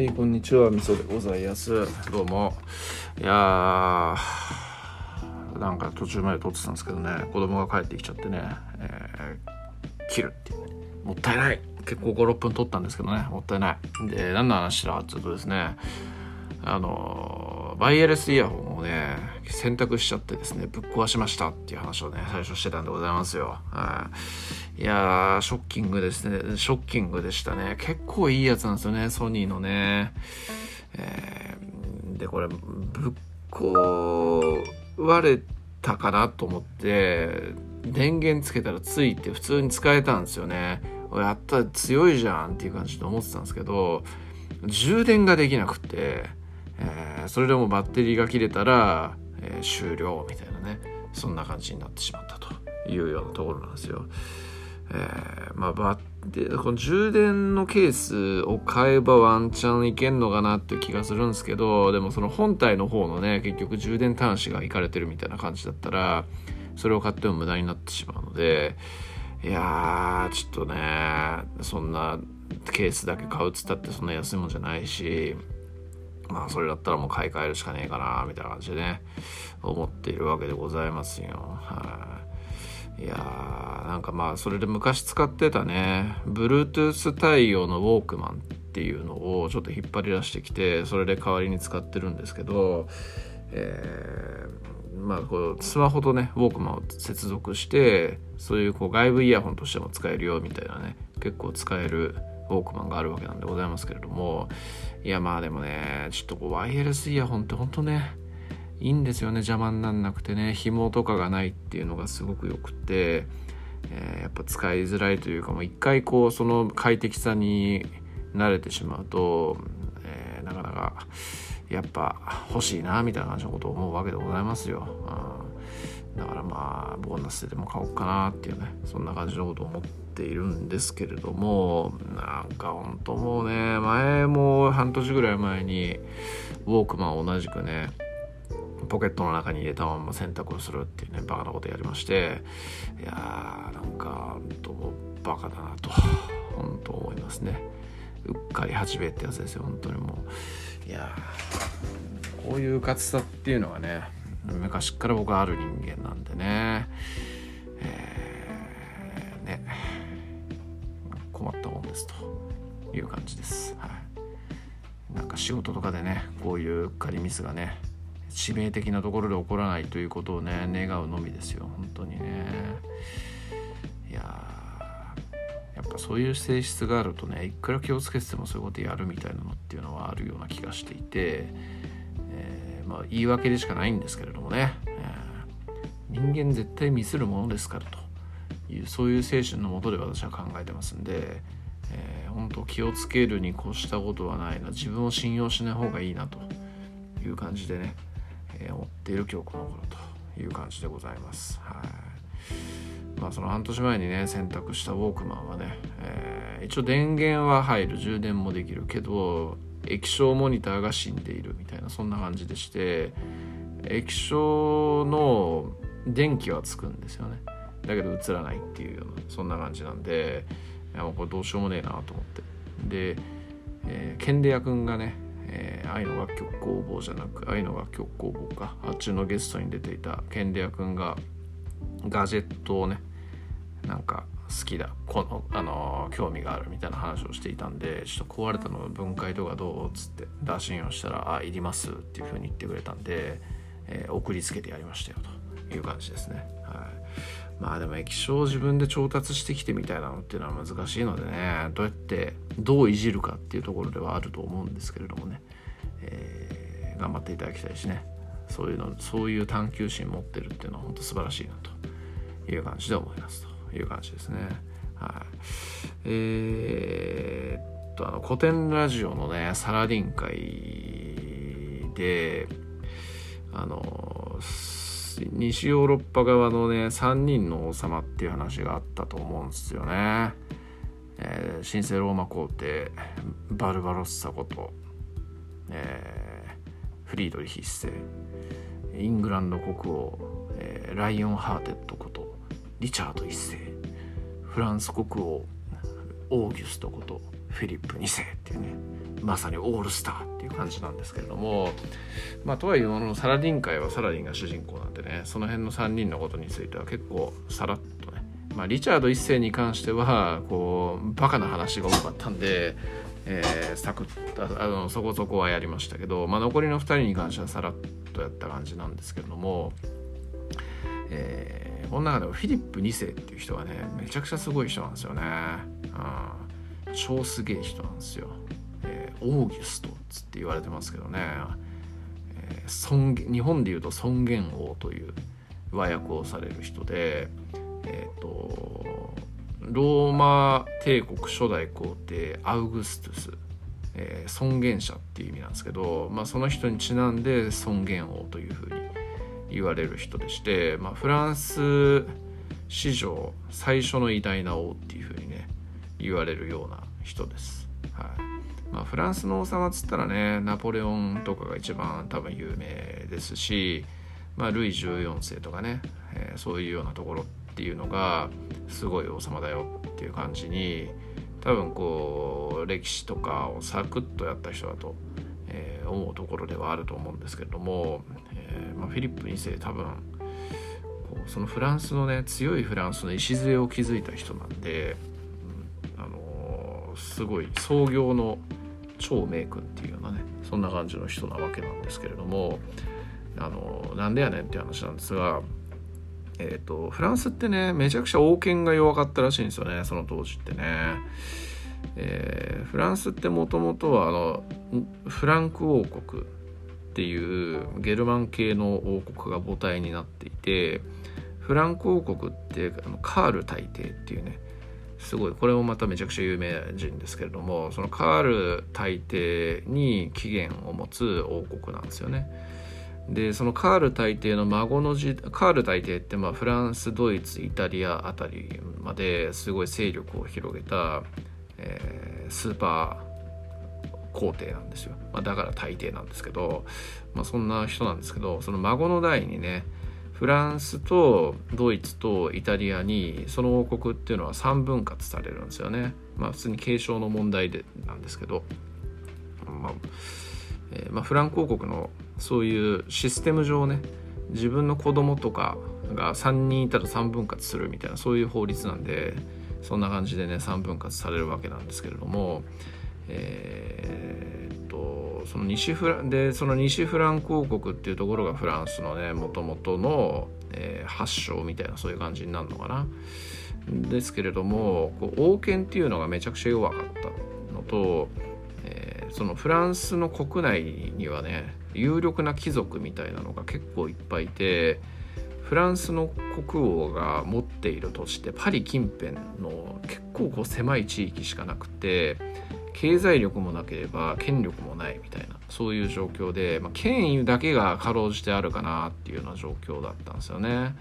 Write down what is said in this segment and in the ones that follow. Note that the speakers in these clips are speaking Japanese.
はい、こんにちは、みそでございます。どうも。いやー、なんか途中まで撮ってたんですけどね、子供が帰ってきちゃってね、えー切るっていうね。もったいない結構5、6分撮ったんですけどね、もったいない。で、何の話だっていうとですね、あのバイヤレスイヤホンをね選択しちゃってですねぶっ壊しましたっていう話をね最初してたんでございますよ、はい、いやーショッキングですね。ショッキングでしたね。結構いいやつなんですよねソニーのね、えーでこれぶっ壊れたかなと思って電源つけたらついて普通に使えたんですよね。やったら強いじゃんっていう感じで思ってたんですけど充電ができなくてそれでもバッテリーが切れたら、えー終了みたいなねそんな感じになってしまったというようなところなんですよ。えーまあバッテこの充電のケースを買えばワンチャンいけんのかなっていう気がするんですけどでもその本体の方のね結局充電端子がいかれてるみたいな感じだったらそれを買っても無駄になってしまうのでいやーちょっとねそんなケースだけ買うっつったってそんな安いもんじゃないしまあそれだったらもう買い替えるしかねえかなみたいな感じでね思っているわけでございますよ。はい、いやーなんかまあそれで昔使ってたね Bluetooth 対応のウォークマンっていうのをちょっと引っ張り出してきてそれで代わりに使ってるんですけど、えーまあこうスマホとねウォークマンを接続してそういうこう外部イヤホンとしても使えるよみたいなね結構使えるウォークマンがあるわけなんでございますけれども。いやまあでもねちょっとこうワイヤレスイヤホンってほんとねいいんですよね。邪魔になんなくてね紐とかがないっていうのがすごくよくて、えーやっぱ使いづらいというかもう一回こうその快適さに慣れてしまうと、えーなかなかやっぱ欲しいなみたいな感じのことを思うわけでございますよ。うん。だからまあボーナスでも買おうかなっていうねそんな感じのことを思っているんですけれどもなんかほんともうね前も半年ぐらい前にウォークマン同じくねポケットの中に入れたまま洗濯をするっていうねバカなことやりましていやーなんかほんともバカだなと本当思いますね。うっかり八兵衛ってやつですよ本当にもう。いやーこういう活さっていうのはね昔から僕はある人間なんでね。えーね。困ったもんですという感じです。はい。なんか仕事とかでねこういううっかりミスがね致命的なところで起こらないということをね願うのみですよ。本当にね。いややっぱそういう性質があるとねいくら気をつけててもそういうことやるみたいなのっていうのはあるような気がしていて、まあ言い訳でしかないんですけれどもね、えー人間絶対ミスるものですからというそういう精神のもとで私は考えてますんで、えー本当気をつけるに越したことはないな。自分を信用しない方がいいなという感じでね、えー思っている今日この頃という感じでございます。はい。まあその半年前にね選択したウォークマンはね、えー一応電源は入る充電もできる。けど液晶モニターが死んでいるみたいなそんな感じでして液晶の電気はつくんですよね。だけど映らないっていうようなそんな感じなんでいやもうこれどうしようもねえなと思って。で、えーケンデヤ君がね、えー愛の楽曲工房じゃなく愛の楽曲工房か。あっちのゲストに出ていたケンデヤ君がガジェットをねなんか好きだこの、あのー興味があるみたいな話をしていたんでちょっと壊れたの分解とかどうっつって打診をしたら「あいります」っていうふうに言ってくれたんで、えー送りつけてやりましたよという感じですね。はい、まあでも液晶を自分で調達してきてみたいなのっていうのは難しいのでねどうやってどういじるかっていうところではあると思うんですけれどもね、えー頑張っていただきたいしね。そういうのそういう探求心持ってるっていうのは本当素晴らしいなという感じで思いますと。いう感じですね。はい、えーっとあの古典ラジオのねサラディン会であの西ヨーロッパ側のね3人の王様っていう話があったと思うんですよね。えー神聖ローマ皇帝バルバロッサこと、えーフリードリヒ1世イングランド国王、えー Lionhearted ことリチャード1世フランス国王オーギュストことフィリップ2世っていうねまさにオールスターっていう感じなんですけれどもまあとはいえのサラディン回はサラディンが主人公なんでねその辺の3人のことについては結構さらっとねまあ、リチャード1世に関してはこうバカな話が多かったんで、えー、サクッあのそこそこはやりましたけど、まあ、残りの2人に関してはさらっとやった感じなんですけれども、えー、この中でもフィリップ2世っていう人はねめちゃくちゃすごい人なんですよね。うん、超すげえ人なんですよ。えー、オーギュストっつって言われてますけどね、えー、尊日本でいうと尊厳王という和訳をされる人で、えっ、ー、とローマ帝国初代皇帝アウグストゥス、えー、尊厳者っていう意味なんですけど、まあ、その人にちなんで尊厳王というふうに言われる人でして、まあ、フランス史上最初の偉大な王っていうふうにね言われるような人です。はいまあ、フランスの王様っつったらねナポレオンとかが一番多分有名ですし、まあ、ルイ14世とかね、えー、そういうようなところっていうのがすごい王様だよっていう感じに多分こう歴史とかをサクッとやった人だと、えー、思うところではあると思うんですけれども、えー、まあ、フィリップ2世多分こうそのフランスのね強いフランスの礎を築いた人なんで、うん、あのー、すごい創業の超名君っていうようなねそんな感じの人なわけなんですけれどもあのなんでやねんっていう話なんですがえっ、ー、とフランスってねめちゃくちゃ王権が弱かったらしいんですよねその当時ってね。えー、フランスってもともとはあのフランク王国っていうゲルマン系の王国が母体になっていてフランク王国ってあのカール大帝っていうねすごいこれもまためちゃくちゃ有名人ですけれどもそのカール大帝に起源を持つ王国なんですよね。でそのカール大帝の孫の時カール大帝ってまあフランスドイツイタリアあたりまですごい勢力を広げた、えー、スーパー皇帝なんですよ、まあ、だから大帝なんですけど、まあ、そんな人なんですけどその孫の代にねフランスとドイツとイタリアにその王国っていうのは3分割されるんですよね。まあ普通に継承の問題でなんですけど。まあえー、まあ、フランク王国のそういうシステム上ね自分の子供とかが3人いたら3分割するみたいなそういう法律なんでそんな感じでね3分割されるわけなんですけれどもえー、その西フランでその西フランク王国っていうところがフランスのねもともとの、えー、発祥みたいなそういう感じになるのかな。ですけれどもこう王権っていうのがめちゃくちゃ弱かったのとそのフランスの国内にはね有力な貴族みたいなのが結構いっぱいいてフランスの国王が持っている土地ってパリ近辺の結構こう狭い地域しかなくて経済力もなければ権力もないみたいなそういう状況で、まあ、権威だけがかろうじてあるかなっていうような状況だったんですよね。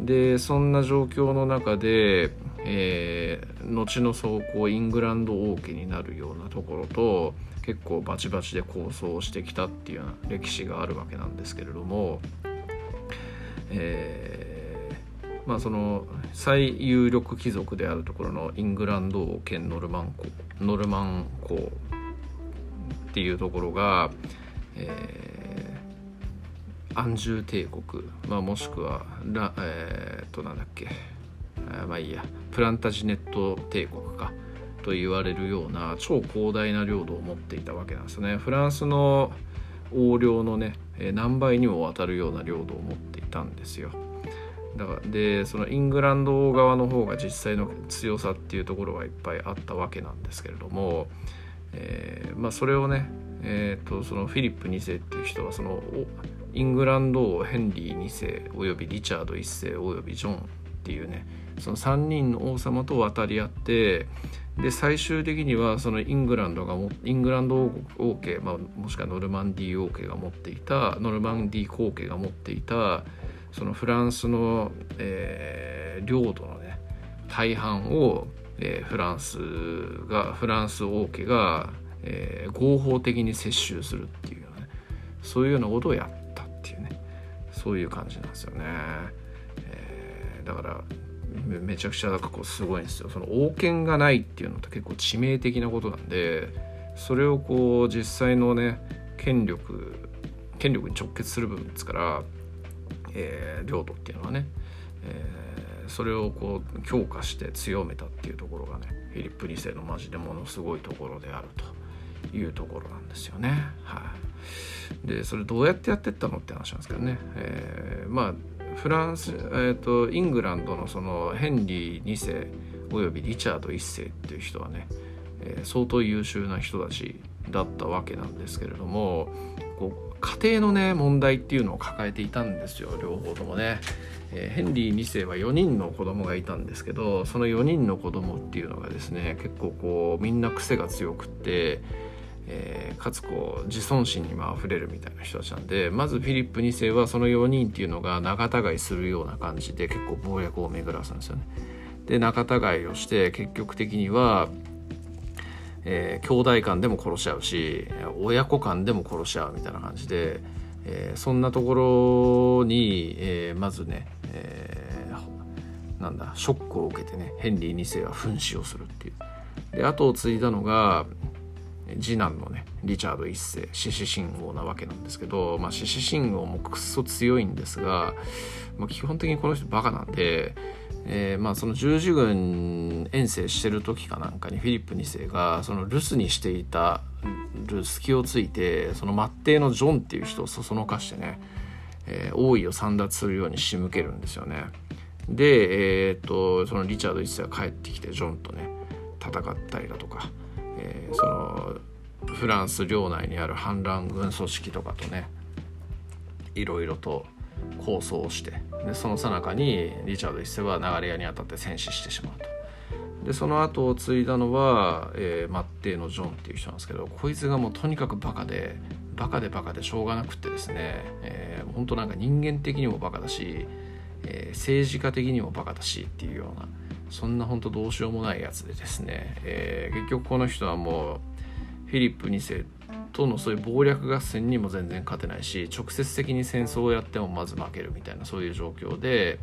でそんな状況の中で、えー、後の走行イングランド王家になるようなところと結構バチバチで構想してきたっていうような歴史があるわけなんですけれども、えー、まあその最有力貴族であるところのイングランド王兼ノルマン公ノルマン公っていうところが、えーアンジュ帝国、まあ、もしくはラ、えー、っとなんだっけあまあいいやプランタジネット帝国かと言われるような超広大な領土を持っていたわけなんですね。フランスの横領のね何倍にもわたるような領土を持っていたんですよ。だからでそのイングランド側の方が実際の強さっていうところはいっぱいあったわけなんですけれども、えー、まあ、それをね、えーと、そのフィリップ2世っていう人はそのイングランド王ヘンリー2世およびリチャード1世およびジョンっていうねその3人の王様と渡り合ってで最終的にはそのイングランドがもイングランド王家、まあ、もしくはノルマンディー王家が持っていたノルマンディー皇家が持っていたそのフランスの、えー、領土のね大半を、えー、フランスがフランス王家が、えー、合法的に接収するっていうねそういうようなことをやったっていうねそういう感じなんですよね。えー、だからめちゃくちゃなんかこうすごいんですよその王権がないっていうのって結構致命的なことなんでそれをこう実際のね権力権力に直結する部分ですから、えー、領土っていうのはね、えー、それをこう強化して強めたっていうところがねフィリップ2世のマジでものすごいところであるというところなんですよね。はい、でそれどうやってやってったのって話なんですけどね、えー、まあフランス、えーと、イングランドのそのヘンリー2世およびリチャード1世っていう人はね、えー、相当優秀な人たちだったわけなんですけれどもこう家庭のね問題っていうのを抱えていたんですよ両方ともね。えー、ヘンリー2世は4人の子供がいたんですけどその4人の子供っていうのがですね結構こうみんな癖が強くってえー、かつこう自尊心にも溢れるみたいな人たちなんでまずフィリップ2世はその4人っていうのが仲違いするような感じで結構謀略を巡らすんですよね。で仲違いをして結局的には、えー、兄弟間でも殺し合うし親子間でも殺し合うみたいな感じで、えー、そんなところに、えー、まずね、えー、なんだショックを受けてねヘンリー2世は噴死をするっていう。で後を継いだのが次男のねリチャード1世獅子信号なわけなんですけど、ま、獅子信号もくっそ強いんですが、まあ、基本的にこの人バカなんで、えー、まあその十字軍遠征してる時かなんかにフィリップ2世がその留守にしていたる隙をついてその末帝のジョンっていう人をそそのかしてね、えー、王位を簒奪するように仕向けるんですよね。で、えー、っとそのリチャード1世が帰ってきてジョンとね戦ったりだとかえー、そのフランス領内にある反乱軍組織とかとねいろいろと構想をしてでその最中にリチャード一世は流れ屋に当たって戦死してしまうと。でその後を継いだのは、えー、末帝のジョンっていう人なんですけどこいつがもうとにかくバカでバカでバカでしょうがなくてですね、えー、本当なんか人間的にもバカだし、えー、政治家的にもバカだしっていうようなそんな本当どうしようもないやつでですね、えー、結局この人はもうフィリップ2世とのそういう謀略合戦にも全然勝てないし直接的に戦争をやってもまず負けるみたいなそういう状況で、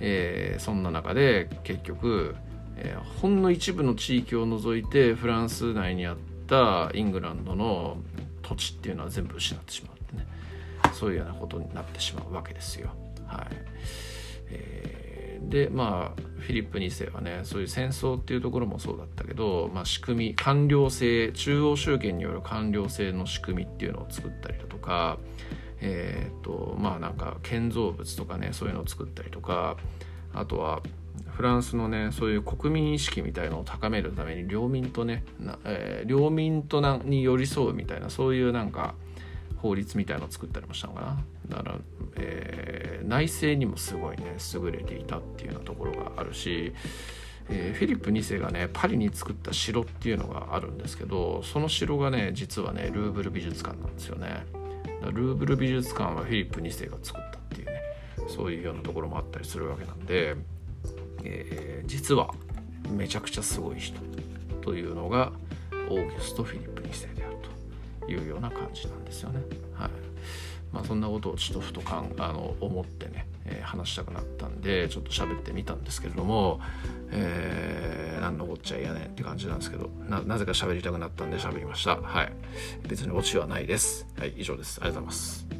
えー、そんな中で結局、えー、ほんの一部の地域を除いてフランス内にあったイングランドの土地っていうのは全部失ってしまってね。そういうようなことになってしまうわけですよ。はい。えーでまあフィリップ2世はねそういう戦争っていうところもそうだったけど、まあ、仕組み官僚制中央集権による官僚制の仕組みっていうのを作ったりだとかえー、っとまあなんか建造物とかねそういうのを作ったりとかあとはフランスのねそういう国民意識みたいのを高めるために領民とねなえー、領民となに寄り添うみたいなそういうなんか法律みたいのを作ったりもしたのかなだから、えー、内政にもすごいね優れていたっていうようなところがあるし、えー、フィリップ2世がねパリに作った城っていうのがあるんですけどその城がね実はねルーブル美術館なんですよねルーブル美術館はフィリップ2世が作ったっていうねそういうようなところもあったりするわけなんで、えー、実はめちゃくちゃすごい人というのがオーギュスト・フィリップ2世であると。いうような感じなんですよね。はいまあ、そんなことをちょっとふとかんあの思ってね、えー、話したくなったんでちょっと喋ってみたんですけれども、えー、何のこっちゃ嫌ねって感じなんですけどななぜか喋りたくなったんで喋りました。はい、別にオチはないです。はい、以上です。ありがとうございます。